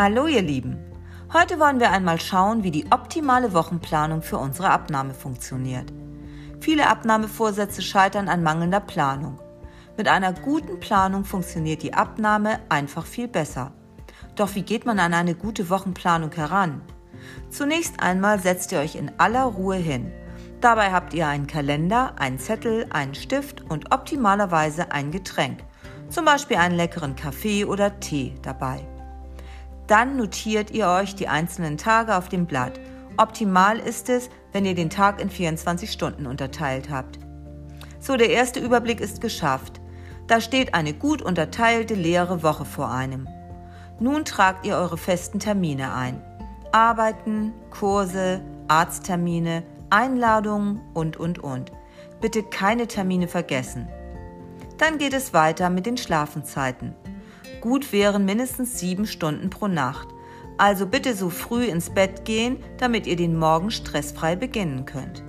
Hallo ihr Lieben. Heute wollen wir einmal schauen, wie die optimale Wochenplanung für unsere Abnahme funktioniert. Viele Abnahmevorsätze scheitern an mangelnder Planung. Mit einer guten Planung funktioniert die Abnahme einfach viel besser. Doch wie geht man an eine gute Wochenplanung heran? Zunächst einmal setzt ihr euch in aller Ruhe hin. Dabei habt ihr einen Kalender, einen Zettel, einen Stift und optimalerweise ein Getränk, zum Beispiel einen leckeren Kaffee oder Tee dabei. Dann notiert ihr euch die einzelnen Tage auf dem Blatt. Optimal ist es, wenn ihr den Tag in 24 Stunden unterteilt habt. So, der erste Überblick ist geschafft. Da steht eine gut unterteilte leere Woche vor einem. Nun tragt ihr eure festen Termine ein. Arbeiten, Kurse, Arzttermine, Einladungen und, und, und. Bitte keine Termine vergessen. Dann geht es weiter mit den Schlafenzeiten. Gut wären mindestens sieben Stunden pro Nacht. Also bitte so früh ins Bett gehen, damit ihr den Morgen stressfrei beginnen könnt.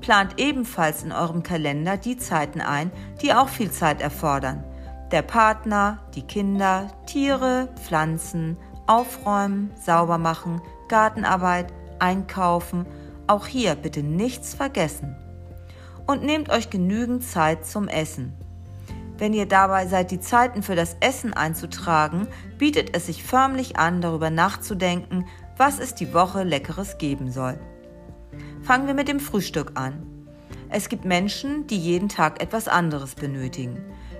Plant ebenfalls in eurem Kalender die Zeiten ein, die auch viel Zeit erfordern. Der Partner, die Kinder, Tiere, Pflanzen, Aufräumen, sauber machen, Gartenarbeit, Einkaufen. Auch hier bitte nichts vergessen. Und nehmt euch genügend Zeit zum Essen. Wenn ihr dabei seid, die Zeiten für das Essen einzutragen, bietet es sich förmlich an, darüber nachzudenken, was es die Woche Leckeres geben soll. Fangen wir mit dem Frühstück an. Es gibt Menschen, die jeden Tag etwas anderes benötigen.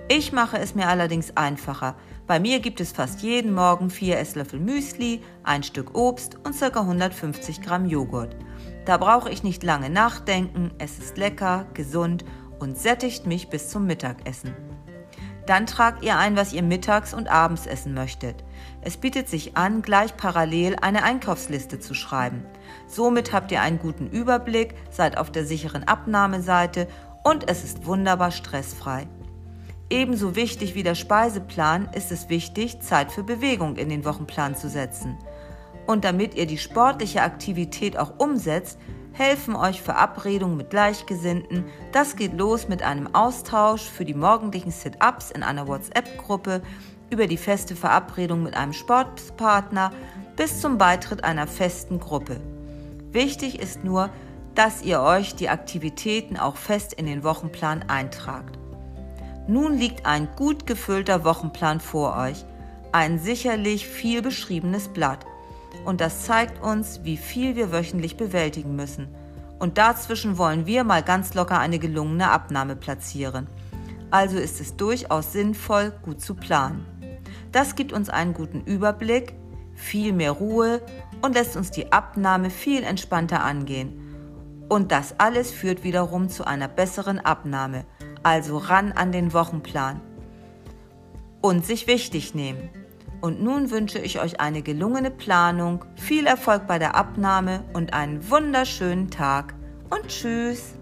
Ich mache es mir allerdings einfacher. Bei mir gibt es fast jeden Morgen vier Esslöffel Müsli, ein Stück Obst und ca. 150 Gramm Joghurt. Da brauche ich nicht lange nachdenken, es ist lecker, gesund und sättigt mich bis zum Mittagessen. Dann tragt ihr ein, was ihr mittags und abends essen möchtet. Es bietet sich an, gleich parallel eine Einkaufsliste zu schreiben. Somit habt ihr einen guten Überblick, seid auf der sicheren Abnahmeseite und es ist wunderbar stressfrei. Ebenso wichtig wie der Speiseplan ist es wichtig, Zeit für Bewegung in den Wochenplan zu setzen. Und damit ihr die sportliche Aktivität auch umsetzt, helfen euch Verabredungen mit Gleichgesinnten. Das geht los mit einem Austausch für die morgendlichen Sit-ups in einer WhatsApp-Gruppe, über die feste Verabredung mit einem Sportpartner bis zum Beitritt einer festen Gruppe. Wichtig ist nur, dass ihr euch die Aktivitäten auch fest in den Wochenplan eintragt. Nun liegt ein gut gefüllter Wochenplan vor euch, ein sicherlich viel beschriebenes Blatt. Und das zeigt uns, wie viel wir wöchentlich bewältigen müssen. Und dazwischen wollen wir mal ganz locker eine gelungene Abnahme platzieren. Also ist es durchaus sinnvoll, gut zu planen. Das gibt uns einen guten Überblick, viel mehr Ruhe und lässt uns die Abnahme viel entspannter angehen. Und das alles führt wiederum zu einer besseren Abnahme also ran an den Wochenplan. Und sich wichtig nehmen. Und nun wünsche ich euch eine gelungene Planung, viel Erfolg bei der Abnahme und einen wunderschönen Tag. Und tschüss!